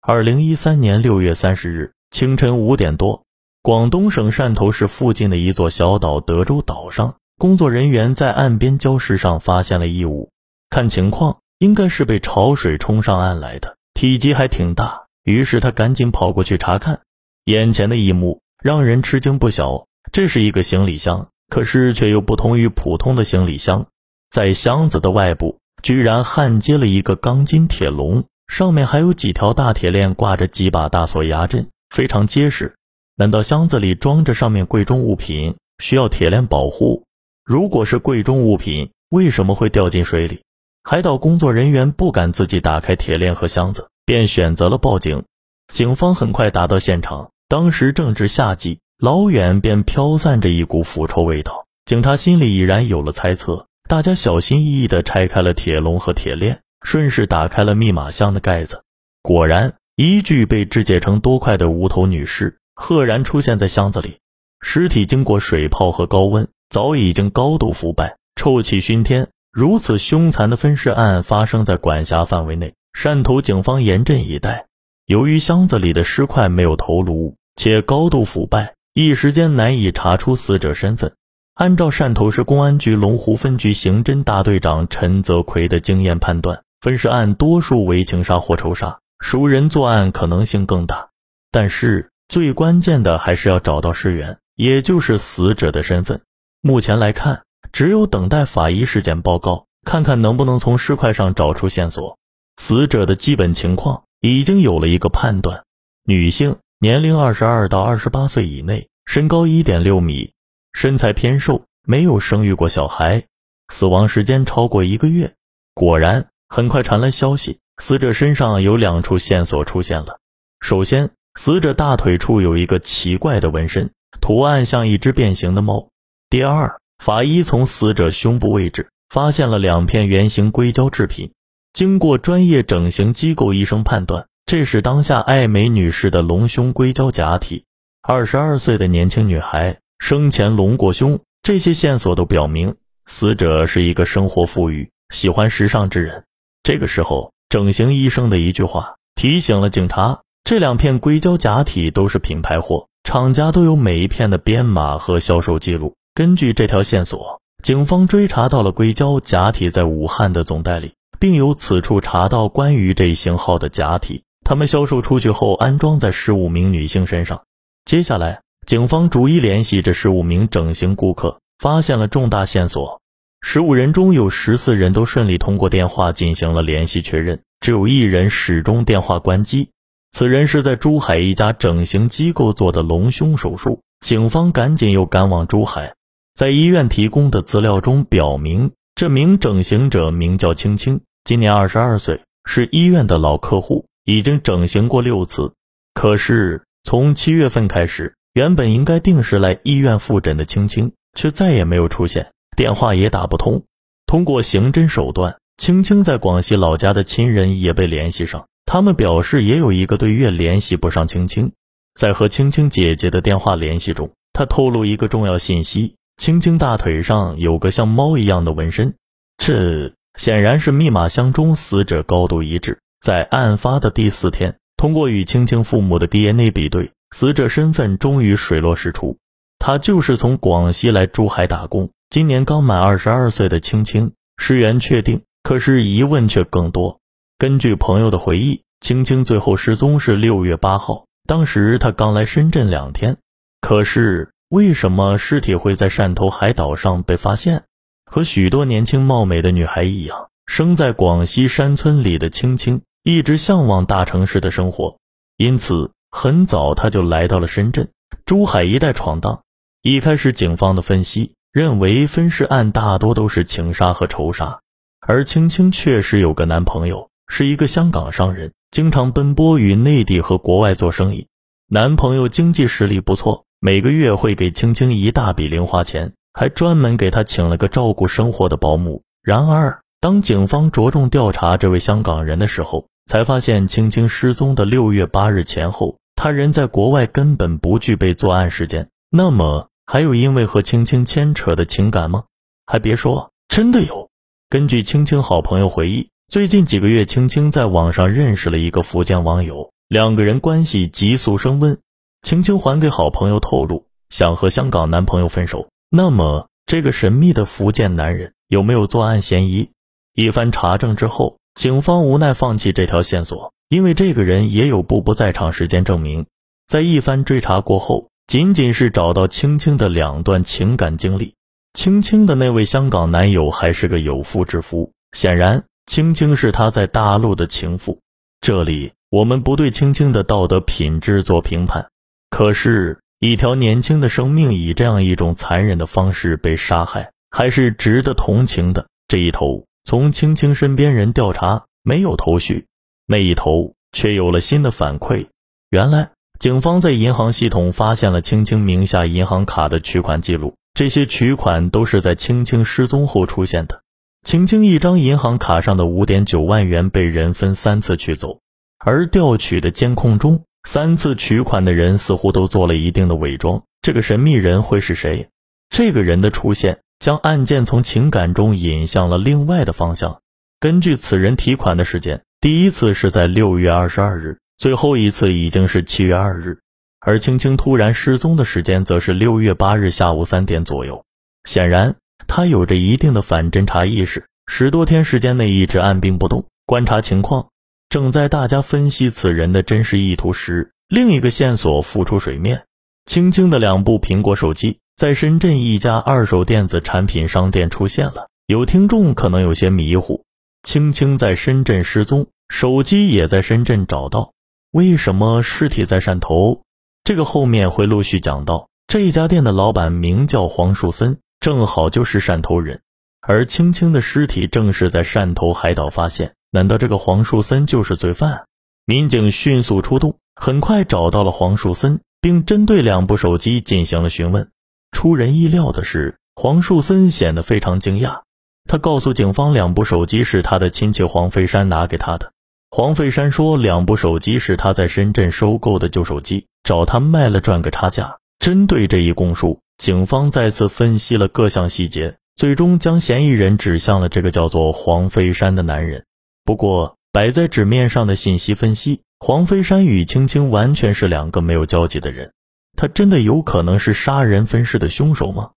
二零一三年六月三十日清晨五点多，广东省汕头市附近的一座小岛德州岛上，工作人员在岸边礁石上发现了异物，看情况应该是被潮水冲上岸来的，体积还挺大。于是他赶紧跑过去查看，眼前的一幕让人吃惊不小。这是一个行李箱，可是却又不同于普通的行李箱，在箱子的外部居然焊接了一个钢筋铁笼。上面还有几条大铁链，挂着几把大锁压阵，非常结实。难道箱子里装着上面贵重物品，需要铁链保护？如果是贵重物品，为什么会掉进水里？海岛工作人员不敢自己打开铁链和箱子，便选择了报警。警方很快达到现场，当时正值夏季，老远便飘散着一股腐臭味道。警察心里已然有了猜测，大家小心翼翼地拆开了铁笼和铁链。顺势打开了密码箱的盖子，果然，一具被肢解成多块的无头女尸赫然出现在箱子里。尸体经过水泡和高温，早已经高度腐败，臭气熏天。如此凶残的分尸案发生在管辖范围内，汕头警方严阵以待。由于箱子里的尸块没有头颅，且高度腐败，一时间难以查出死者身份。按照汕头市公安局龙湖分局刑侦大队长陈泽奎的经验判断。分尸案多数为情杀或仇杀，熟人作案可能性更大。但是最关键的还是要找到尸源，也就是死者的身份。目前来看，只有等待法医尸检报告，看看能不能从尸块上找出线索。死者的基本情况已经有了一个判断：女性，年龄二十二到二十八岁以内，身高一点六米，身材偏瘦，没有生育过小孩，死亡时间超过一个月。果然。很快传来消息，死者身上有两处线索出现了。首先，死者大腿处有一个奇怪的纹身，图案像一只变形的猫。第二，法医从死者胸部位置发现了两片圆形硅胶制品，经过专业整形机构医生判断，这是当下艾美女士的隆胸硅胶假体。二十二岁的年轻女孩生前隆过胸，这些线索都表明死者是一个生活富裕、喜欢时尚之人。这个时候，整形医生的一句话提醒了警察：这两片硅胶假体都是品牌货，厂家都有每一片的编码和销售记录。根据这条线索，警方追查到了硅胶假体在武汉的总代理，并由此处查到关于这一型号的假体，他们销售出去后安装在十五名女性身上。接下来，警方逐一联系这十五名整形顾客，发现了重大线索。十五人中有十四人都顺利通过电话进行了联系确认，只有一人始终电话关机。此人是在珠海一家整形机构做的隆胸手术。警方赶紧又赶往珠海，在医院提供的资料中表明，这名整形者名叫青青，今年二十二岁，是医院的老客户，已经整形过六次。可是从七月份开始，原本应该定时来医院复诊的青青，却再也没有出现。电话也打不通，通过刑侦手段，青青在广西老家的亲人也被联系上，他们表示也有一个多月联系不上青青。在和青青姐姐的电话联系中，他透露一个重要信息：青青大腿上有个像猫一样的纹身，这显然是密码箱中死者高度一致。在案发的第四天，通过与青青父母的 DNA 比对，死者身份终于水落石出，他就是从广西来珠海打工。今年刚满二十二岁的青青，尸源确定，可是疑问却更多。根据朋友的回忆，青青最后失踪是六月八号，当时她刚来深圳两天。可是为什么尸体会在汕头海岛上被发现？和许多年轻貌美的女孩一样，生在广西山村里的青青一直向往大城市的生活，因此很早她就来到了深圳、珠海一带闯荡。一开始，警方的分析。认为分尸案大多都是情杀和仇杀，而青青确实有个男朋友，是一个香港商人，经常奔波于内地和国外做生意。男朋友经济实力不错，每个月会给青青一大笔零花钱，还专门给她请了个照顾生活的保姆。然而，当警方着重调查这位香港人的时候，才发现青青失踪的六月八日前后，他人在国外根本不具备作案时间。那么。还有因为和青青牵扯的情感吗？还别说，真的有。根据青青好朋友回忆，最近几个月，青青在网上认识了一个福建网友，两个人关系急速升温。青青还给好朋友透露，想和香港男朋友分手。那么，这个神秘的福建男人有没有作案嫌疑？一番查证之后，警方无奈放弃这条线索，因为这个人也有不不在场时间证明。在一番追查过后，仅仅是找到青青的两段情感经历。青青的那位香港男友还是个有妇之夫，显然青青是他在大陆的情妇。这里我们不对青青的道德品质做评判，可是，一条年轻的生命以这样一种残忍的方式被杀害，还是值得同情的。这一头从青青身边人调查没有头绪，那一头却有了新的反馈。原来。警方在银行系统发现了青青名下银行卡的取款记录，这些取款都是在青青失踪后出现的。青青一张银行卡上的五点九万元被人分三次取走，而调取的监控中，三次取款的人似乎都做了一定的伪装。这个神秘人会是谁？这个人的出现将案件从情感中引向了另外的方向。根据此人提款的时间，第一次是在六月二十二日。最后一次已经是七月二日，而青青突然失踪的时间则是六月八日下午三点左右。显然，他有着一定的反侦查意识，十多天时间内一直按兵不动，观察情况。正在大家分析此人的真实意图时，另一个线索浮出水面：青青的两部苹果手机在深圳一家二手电子产品商店出现了。有听众可能有些迷糊，青青在深圳失踪，手机也在深圳找到。为什么尸体在汕头？这个后面会陆续讲到。这一家店的老板名叫黄树森，正好就是汕头人，而青青的尸体正是在汕头海岛发现。难道这个黄树森就是罪犯？民警迅速出动，很快找到了黄树森，并针对两部手机进行了询问。出人意料的是，黄树森显得非常惊讶。他告诉警方，两部手机是他的亲戚黄飞山拿给他的。黄飞山说，两部手机是他在深圳收购的旧手机，找他卖了赚个差价。针对这一供述，警方再次分析了各项细节，最终将嫌疑人指向了这个叫做黄飞山的男人。不过，摆在纸面上的信息分析，黄飞山与青青完全是两个没有交集的人。他真的有可能是杀人分尸的凶手吗？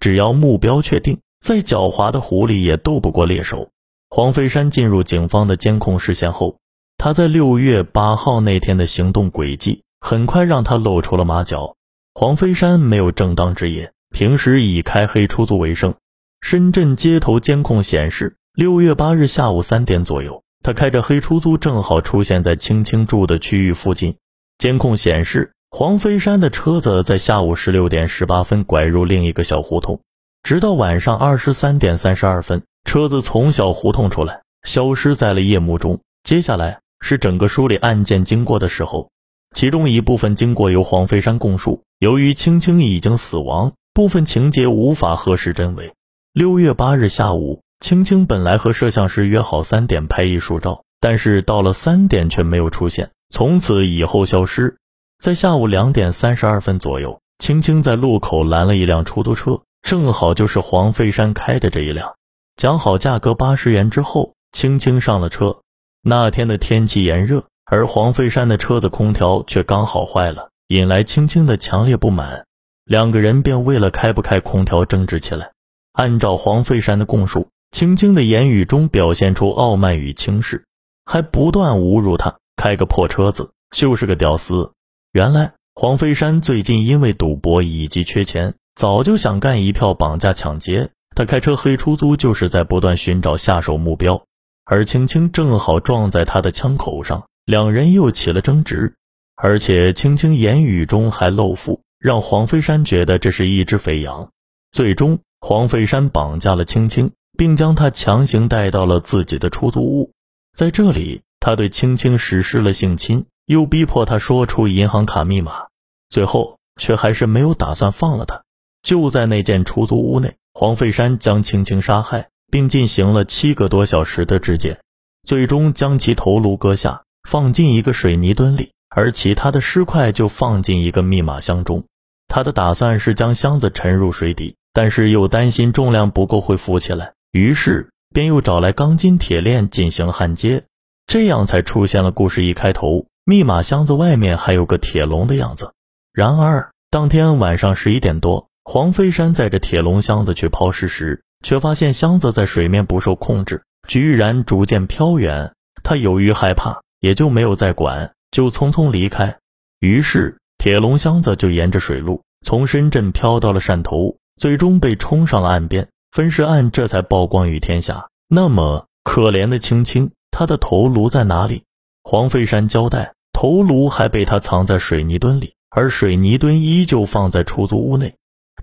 只要目标确定，再狡猾的狐狸也斗不过猎手。黄飞山进入警方的监控视线后，他在六月八号那天的行动轨迹很快让他露出了马脚。黄飞山没有正当职业，平时以开黑出租为生。深圳街头监控显示，六月八日下午三点左右，他开着黑出租正好出现在青青住的区域附近。监控显示，黄飞山的车子在下午十六点十八分拐入另一个小胡同，直到晚上二十三点三十二分。车子从小胡同出来，消失在了夜幕中。接下来是整个梳理案件经过的时候，其中一部分经过由黄飞山供述。由于青青已经死亡，部分情节无法核实真伪。六月八日下午，青青本来和摄像师约好三点拍艺术照，但是到了三点却没有出现，从此以后消失。在下午两点三十二分左右，青青在路口拦了一辆出租车，正好就是黄飞山开的这一辆。讲好价格八十元之后，青青上了车。那天的天气炎热，而黄飞山的车子空调却刚好坏了，引来青青的强烈不满。两个人便为了开不开空调争执起来。按照黄飞山的供述，青青的言语中表现出傲慢与轻视，还不断侮辱他开个破车子就是个屌丝。原来黄飞山最近因为赌博以及缺钱，早就想干一票绑架抢劫。他开车黑出租，就是在不断寻找下手目标，而青青正好撞在他的枪口上，两人又起了争执，而且青青言语中还露富，让黄飞山觉得这是一只肥羊。最终，黄飞山绑架了青青，并将她强行带到了自己的出租屋，在这里，他对青青实施了性侵，又逼迫她说出银行卡密码，最后却还是没有打算放了她。就在那间出租屋内。黄飞山将青青杀害，并进行了七个多小时的肢解，最终将其头颅割下，放进一个水泥墩里，而其他的尸块就放进一个密码箱中。他的打算是将箱子沉入水底，但是又担心重量不够会浮起来，于是便又找来钢筋铁链进行焊接，这样才出现了故事一开头密码箱子外面还有个铁笼的样子。然而，当天晚上十一点多，黄飞山载着铁笼箱子去抛尸时，却发现箱子在水面不受控制，居然逐渐飘远。他由于害怕，也就没有再管，就匆匆离开。于是，铁笼箱子就沿着水路从深圳飘到了汕头，最终被冲上了岸边。分尸案这才曝光于天下。那么，可怜的青青，他的头颅在哪里？黄飞山交代，头颅还被他藏在水泥墩里，而水泥墩依旧放在出租屋内。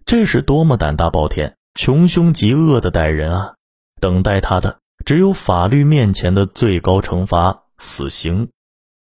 这是多么胆大包天、穷凶极恶的歹人啊！等待他的只有法律面前的最高惩罚——死刑。